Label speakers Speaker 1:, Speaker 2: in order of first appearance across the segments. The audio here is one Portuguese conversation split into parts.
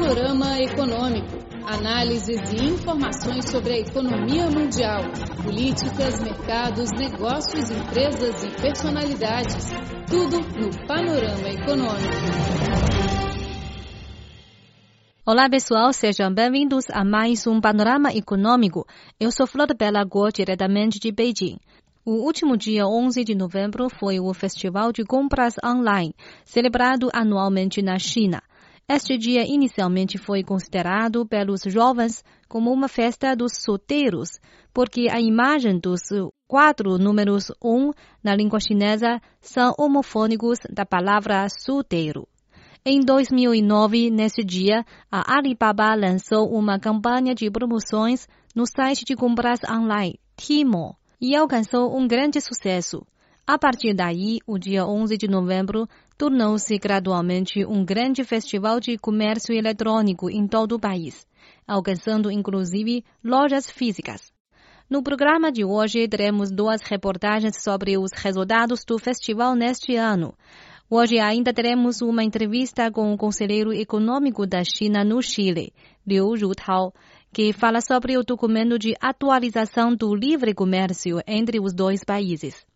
Speaker 1: Panorama Econômico. Análises e informações sobre a economia mundial, políticas, mercados, negócios, empresas e personalidades. Tudo no Panorama Econômico.
Speaker 2: Olá pessoal, sejam bem-vindos a mais um Panorama Econômico. Eu sou Flor Bela Guo, diretamente de Beijing. O último dia 11 de novembro foi o Festival de Compras Online, celebrado anualmente na China. Este dia inicialmente foi considerado pelos jovens como uma festa dos solteiros, porque a imagem dos quatro números um na língua chinesa são homofônicos da palavra solteiro. Em 2009, nesse dia, a Alibaba lançou uma campanha de promoções no site de compras online Tmall e alcançou um grande sucesso. A partir daí, o dia 11 de novembro tornou-se gradualmente um grande festival de comércio eletrônico em todo o país, alcançando inclusive lojas físicas. No programa de hoje, teremos duas reportagens sobre os resultados do festival neste ano. Hoje ainda teremos uma entrevista com o conselheiro econômico da China no Chile, Liu Rutao, que fala sobre o documento de atualização do livre comércio entre os dois países.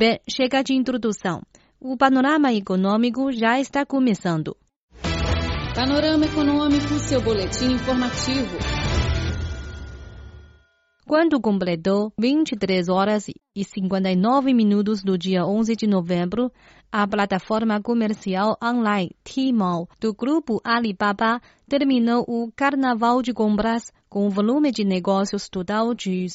Speaker 2: Bem, chega de introdução. O panorama econômico já está começando.
Speaker 1: Panorama Econômico, seu boletim informativo.
Speaker 2: Quando completou 23 horas e 59 minutos do dia 11 de novembro, a plataforma comercial online Tmall do grupo Alibaba terminou o Carnaval de Compras com volume de negócios total de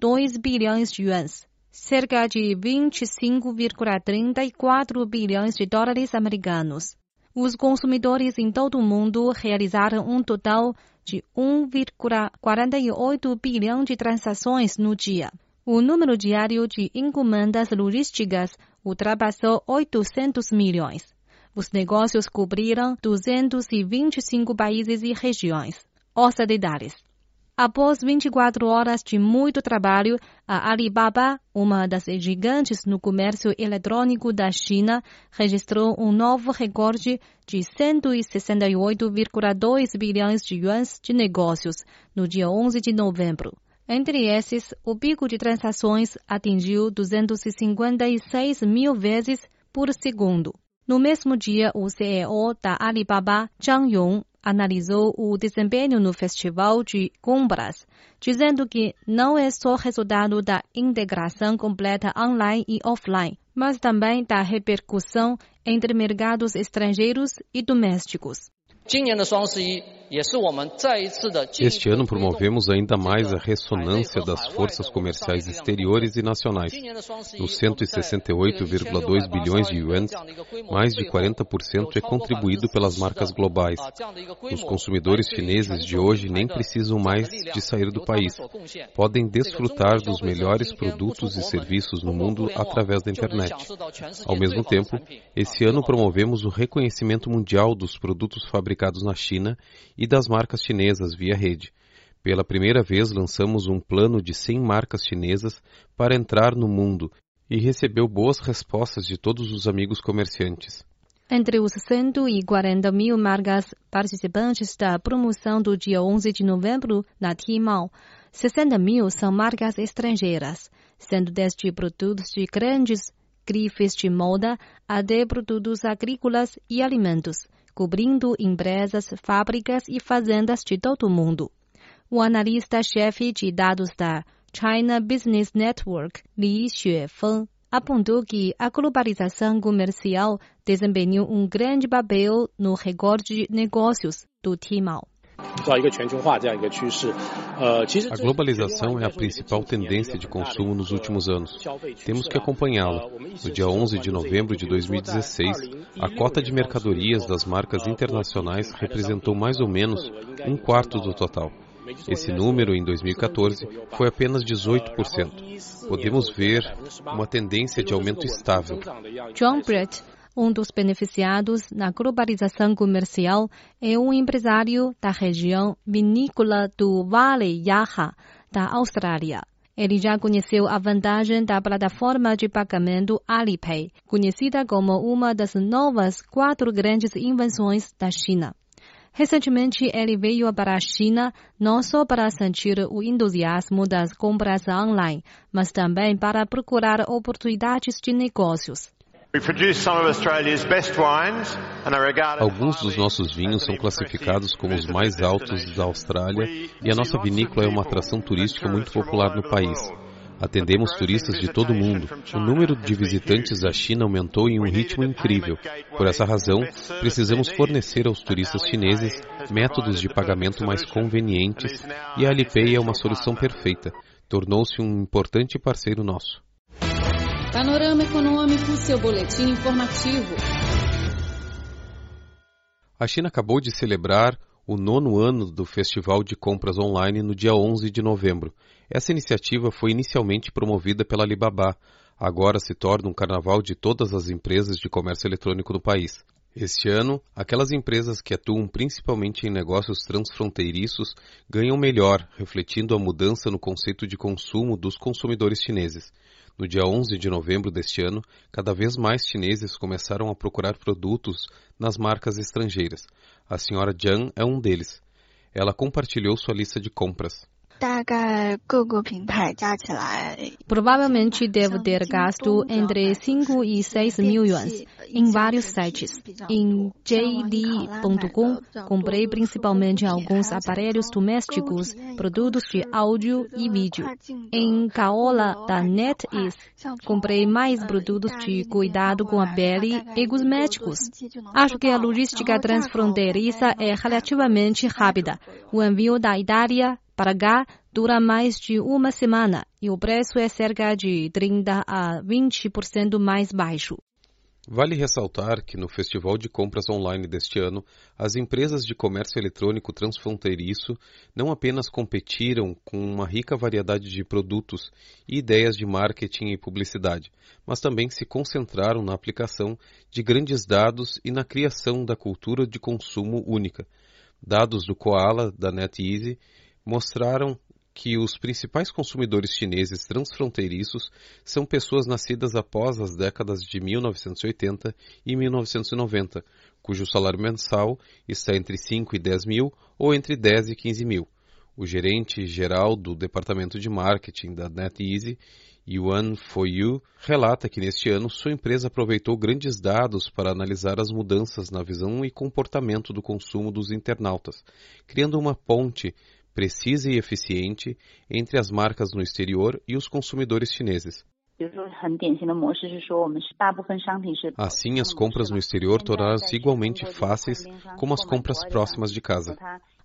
Speaker 2: 178,2 bilhões de yuans, cerca de 25,34 bilhões de dólares americanos. Os consumidores em todo o mundo realizaram um total de 1,48 bilhão de transações no dia. O número diário de encomendas logísticas ultrapassou 800 milhões. Os negócios cobriram 225 países e regiões. Os detalhes. Após 24 horas de muito trabalho, a Alibaba, uma das gigantes no comércio eletrônico da China, registrou um novo recorde de 168,2 bilhões de yuans de negócios no dia 11 de novembro. Entre esses, o pico de transações atingiu 256 mil vezes por segundo. No mesmo dia, o CEO da Alibaba, Zhang Yong, analisou o desempenho no festival de compras, dizendo que não é só resultado da integração completa online e offline, mas também da repercussão entre mercados estrangeiros e domésticos.
Speaker 3: Este ano promovemos ainda mais a ressonância das forças comerciais exteriores e nacionais. Nos 168,2 bilhões de yuans, mais de 40% é contribuído pelas marcas globais. Os consumidores chineses de hoje nem precisam mais de sair do país. Podem desfrutar dos melhores produtos e serviços no mundo através da internet. Ao mesmo tempo, esse ano promovemos o reconhecimento mundial dos produtos fabricados na China e das marcas chinesas via rede. Pela primeira vez lançamos um plano de 100 marcas chinesas para entrar no mundo e recebeu boas respostas de todos os amigos comerciantes.
Speaker 2: Entre os 140 mil marcas participantes da promoção do dia 11 de novembro na Tmall, 60 mil são marcas estrangeiras, sendo desde produtos de grandes grifes de moda até produtos agrícolas e alimentos cobrindo empresas, fábricas e fazendas de todo o mundo. O analista-chefe de dados da China Business Network, Li Xuefeng, apontou que a globalização comercial desempenhou um grande papel no recorde de negócios do Tmall.
Speaker 3: A globalização é a principal tendência de consumo nos últimos anos. Temos que acompanhá-la. No dia 11 de novembro de 2016, a cota de mercadorias das marcas internacionais representou mais ou menos um quarto do total. Esse número, em 2014, foi apenas 18%. Podemos ver uma tendência de aumento estável.
Speaker 2: John Brett um dos beneficiados na globalização comercial é um empresário da região vinícola do Vale Yaha, da Austrália. Ele já conheceu a vantagem da plataforma de pagamento Alipay, conhecida como uma das novas quatro grandes invenções da China. Recentemente, ele veio para a China não só para sentir o entusiasmo das compras online, mas também para procurar oportunidades de negócios.
Speaker 3: Alguns dos nossos vinhos são classificados como os mais altos da Austrália e a nossa vinícola é uma atração turística muito popular no país. Atendemos turistas de todo o mundo. O número de visitantes da China aumentou em um ritmo incrível. Por essa razão, precisamos fornecer aos turistas chineses métodos de pagamento mais convenientes e a Alipay é uma solução perfeita. Tornou-se um importante parceiro nosso.
Speaker 1: Panorama Econômico, seu boletim informativo.
Speaker 3: A China acabou de celebrar o nono ano do Festival de Compras Online no dia 11 de novembro. Essa iniciativa foi inicialmente promovida pela Alibaba. Agora se torna um carnaval de todas as empresas de comércio eletrônico do país. Este ano, aquelas empresas que atuam principalmente em negócios transfronteiriços ganham melhor, refletindo a mudança no conceito de consumo dos consumidores chineses. No dia 11 de novembro deste ano, cada vez mais chineses começaram a procurar produtos nas marcas estrangeiras. A senhora Jiang é um deles. Ela compartilhou sua lista de compras.
Speaker 2: Provavelmente deve ter gasto entre 5 e 6 mil yuans em vários sites. Em JD.com, comprei principalmente alguns aparelhos domésticos, produtos de áudio e vídeo. Em Kaola da NetEase, comprei mais produtos de cuidado com a pele e cosméticos. Acho que a logística transfronteiriça é relativamente rápida. O envio da Itália para cá, dura mais de uma semana e o preço é cerca de 30 a 20% mais baixo.
Speaker 3: Vale ressaltar que no Festival de Compras Online deste ano, as empresas de comércio eletrônico transfronteiriço não apenas competiram com uma rica variedade de produtos e ideias de marketing e publicidade, mas também se concentraram na aplicação de grandes dados e na criação da cultura de consumo única. Dados do Koala, da NetEasy, mostraram que os principais consumidores chineses transfronteiriços são pessoas nascidas após as décadas de 1980 e 1990, cujo salário mensal está entre 5 e 10 mil ou entre 10 e 15 mil. O gerente geral do departamento de marketing da NetEasy, Yuan Foyu, relata que neste ano sua empresa aproveitou grandes dados para analisar as mudanças na visão e comportamento do consumo dos internautas, criando uma ponte precisa e eficiente entre as marcas no exterior e os consumidores chineses. Assim, as compras no exterior tornaram-se igualmente fáceis como as compras próximas de casa.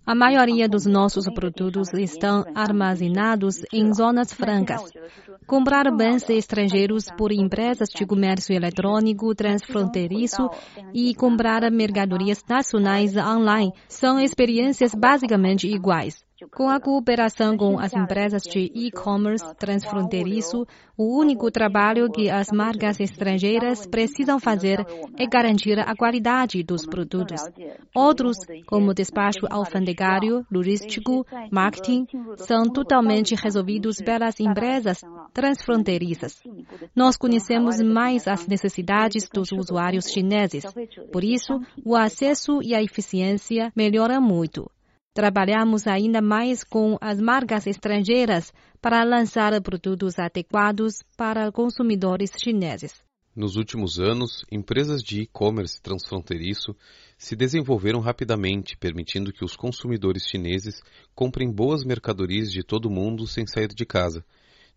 Speaker 2: A maioria dos nossos produtos estão armazenados em zonas francas. Comprar bens estrangeiros por empresas de comércio eletrônico transfronteiriço e comprar mercadorias nacionais online são experiências basicamente iguais. Com a cooperação com as empresas de e-commerce transfronteiriço, o único trabalho que as marcas estrangeiras precisam fazer é garantir a qualidade dos produtos. Outros, como despacho alfandegário, logístico, marketing, são totalmente resolvidos pelas empresas transfronteiriças. Nós conhecemos mais as necessidades dos usuários chineses. Por isso, o acesso e a eficiência melhoram muito. Trabalhamos ainda mais com as marcas estrangeiras para lançar produtos adequados para consumidores chineses.
Speaker 3: Nos últimos anos, empresas de e-commerce transfronteiriço se desenvolveram rapidamente, permitindo que os consumidores chineses comprem boas mercadorias de todo o mundo sem sair de casa.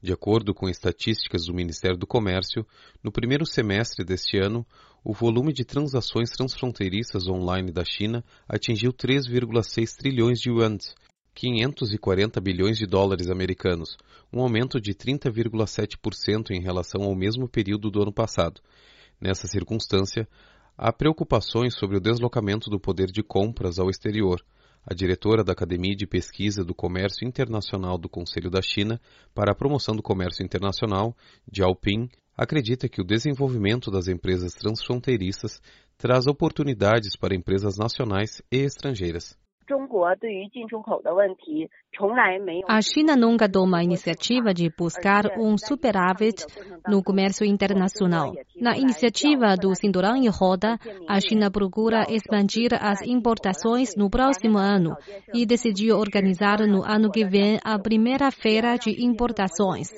Speaker 3: De acordo com estatísticas do Ministério do Comércio, no primeiro semestre deste ano, o volume de transações transfronteiriças online da China atingiu 3,6 trilhões de yuans, 540 bilhões de dólares americanos, um aumento de 30,7% em relação ao mesmo período do ano passado. Nessa circunstância, há preocupações sobre o deslocamento do poder de compras ao exterior. A diretora da Academia de Pesquisa do Comércio Internacional do Conselho da China para a Promoção do Comércio Internacional, Jiao Ping, acredita que o desenvolvimento das empresas transfronteiriças traz oportunidades para empresas nacionais e estrangeiras.
Speaker 2: A China nunca toma a iniciativa de buscar um superávit no comércio internacional. Na iniciativa do Cinturão e Roda, a China procura expandir as importações no próximo ano e decidiu organizar no ano que vem a primeira feira de importações.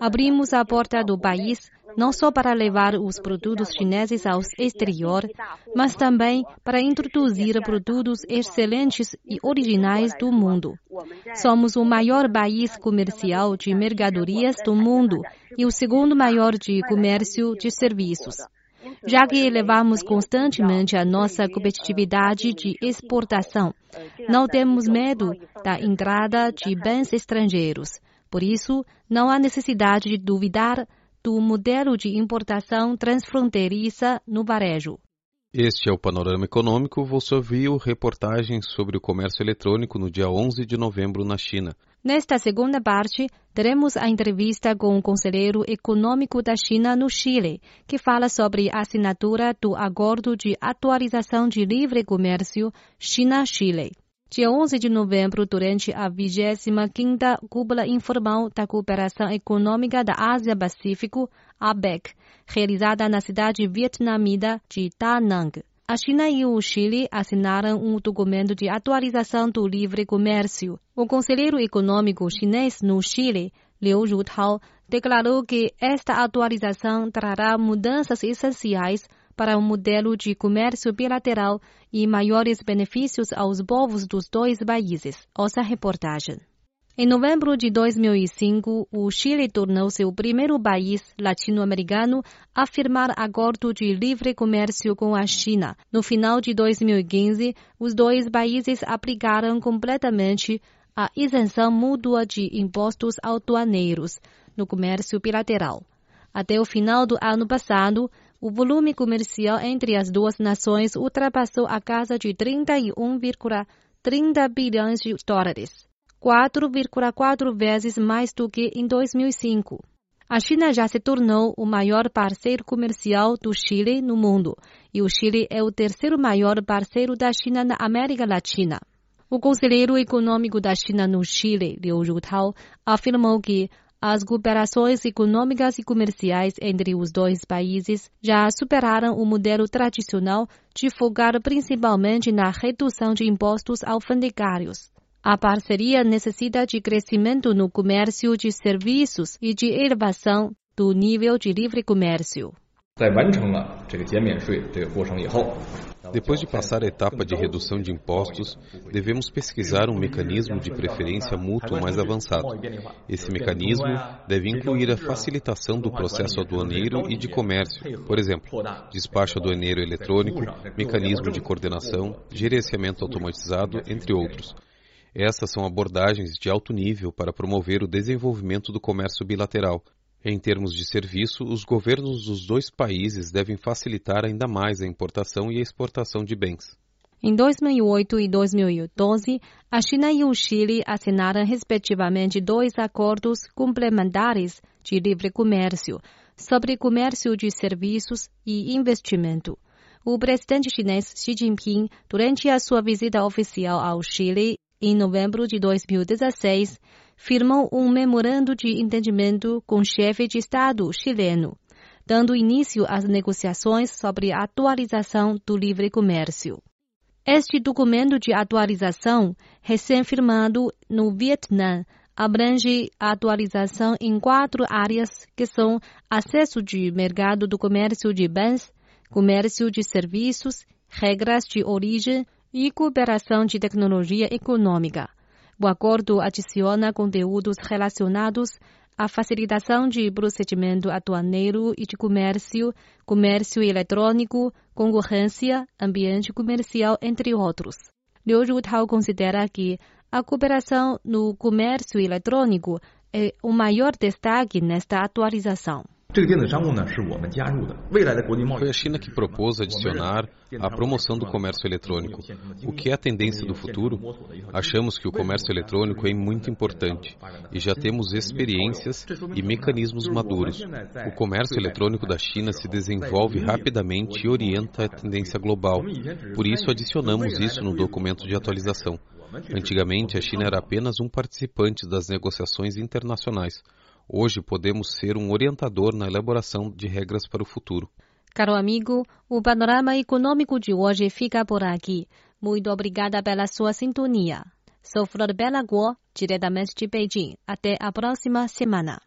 Speaker 2: Abrimos a porta do país não só para levar os produtos chineses ao exterior, mas também para introduzir produtos excelentes e originais do mundo. Somos o maior país comercial de mercadorias do mundo e o segundo maior de comércio de serviços. Já que elevamos constantemente a nossa competitividade de exportação, não temos medo da entrada de bens estrangeiros. Por isso, não há necessidade de duvidar do modelo de importação transfronteiriça no varejo.
Speaker 3: Este é o Panorama Econômico. Você ouviu reportagens sobre o comércio eletrônico no dia 11 de novembro na China.
Speaker 2: Nesta segunda parte, teremos a entrevista com o conselheiro econômico da China no Chile, que fala sobre a assinatura do Acordo de Atualização de Livre Comércio China-Chile. Dia 11 de novembro, durante a 25ª Cúpula Informal da Cooperação Econômica da Ásia-Pacífico, APEC, realizada na cidade vietnamita de Da Nang. A China e o Chile assinaram um documento de atualização do livre comércio. O conselheiro econômico chinês no Chile, Liu Rutao, declarou que esta atualização trará mudanças essenciais para um modelo de comércio bilateral e maiores benefícios aos povos dos dois países. Ouça a reportagem. Em novembro de 2005, o Chile tornou-se o primeiro país latino-americano a firmar acordo de livre comércio com a China. No final de 2015, os dois países aplicaram completamente a isenção mútua de impostos aduaneiros no comércio bilateral. Até o final do ano passado, o volume comercial entre as duas nações ultrapassou a casa de 31,30 bilhões de dólares, 4,4 vezes mais do que em 2005. A China já se tornou o maior parceiro comercial do Chile no mundo e o Chile é o terceiro maior parceiro da China na América Latina. O conselheiro econômico da China no Chile, Liu Rutao, afirmou que as cooperações econômicas e comerciais entre os dois países já superaram o modelo tradicional de focar principalmente na redução de impostos alfandegários. A parceria necessita de crescimento no comércio de serviços e de elevação do nível de livre comércio.
Speaker 3: Depois de passar a etapa de redução de impostos, devemos pesquisar um mecanismo de preferência mútua mais avançado. Esse mecanismo deve incluir a facilitação do processo aduaneiro e de comércio, por exemplo, despacho aduaneiro eletrônico, mecanismo de coordenação, gerenciamento automatizado, entre outros. Essas são abordagens de alto nível para promover o desenvolvimento do comércio bilateral, em termos de serviço, os governos dos dois países devem facilitar ainda mais a importação e a exportação de bens.
Speaker 2: Em 2008 e 2012, a China e o Chile assinaram respectivamente dois acordos complementares de livre comércio sobre comércio de serviços e investimento. O presidente chinês Xi Jinping, durante a sua visita oficial ao Chile em novembro de 2016, firmou um memorando de entendimento com o chefe de Estado chileno, dando início às negociações sobre a atualização do livre comércio. Este documento de atualização, recém-firmado no Vietnã, abrange a atualização em quatro áreas que são acesso de mercado do comércio de bens, comércio de serviços, regras de origem e cooperação de tecnologia econômica. O acordo adiciona conteúdos relacionados à facilitação de procedimento aduaneiro e de comércio, comércio eletrônico, concorrência, ambiente comercial, entre outros. Liu Rutao considera que a cooperação no comércio eletrônico é o maior destaque nesta atualização.
Speaker 3: Foi a China que propôs adicionar a promoção do comércio eletrônico. O que é a tendência do futuro? Achamos que o comércio eletrônico é muito importante e já temos experiências e mecanismos maduros. O comércio eletrônico da China se desenvolve rapidamente e orienta a tendência global. Por isso, adicionamos isso no documento de atualização. Antigamente, a China era apenas um participante das negociações internacionais. Hoje podemos ser um orientador na elaboração de regras para o futuro.
Speaker 2: Caro amigo, o panorama econômico de hoje fica por aqui. Muito obrigada pela sua sintonia. Sou Flor Bela Guo, diretamente de Beijing. Até a próxima semana.